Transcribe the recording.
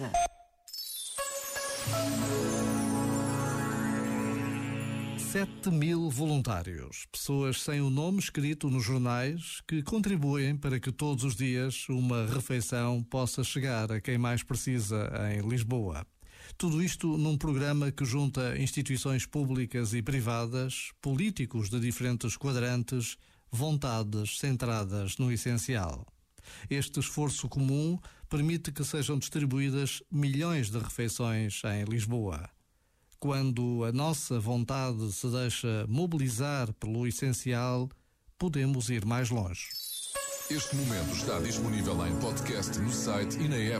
casa. Sete mil voluntários, pessoas sem o nome escrito nos jornais, que contribuem para que todos os dias uma refeição possa chegar a quem mais precisa em Lisboa. Tudo isto num programa que junta instituições públicas e privadas, políticos de diferentes quadrantes, vontades centradas no essencial. Este esforço comum permite que sejam distribuídas milhões de refeições em Lisboa. Quando a nossa vontade se deixa mobilizar pelo essencial, podemos ir mais longe. Este momento está disponível em podcast no site e na app.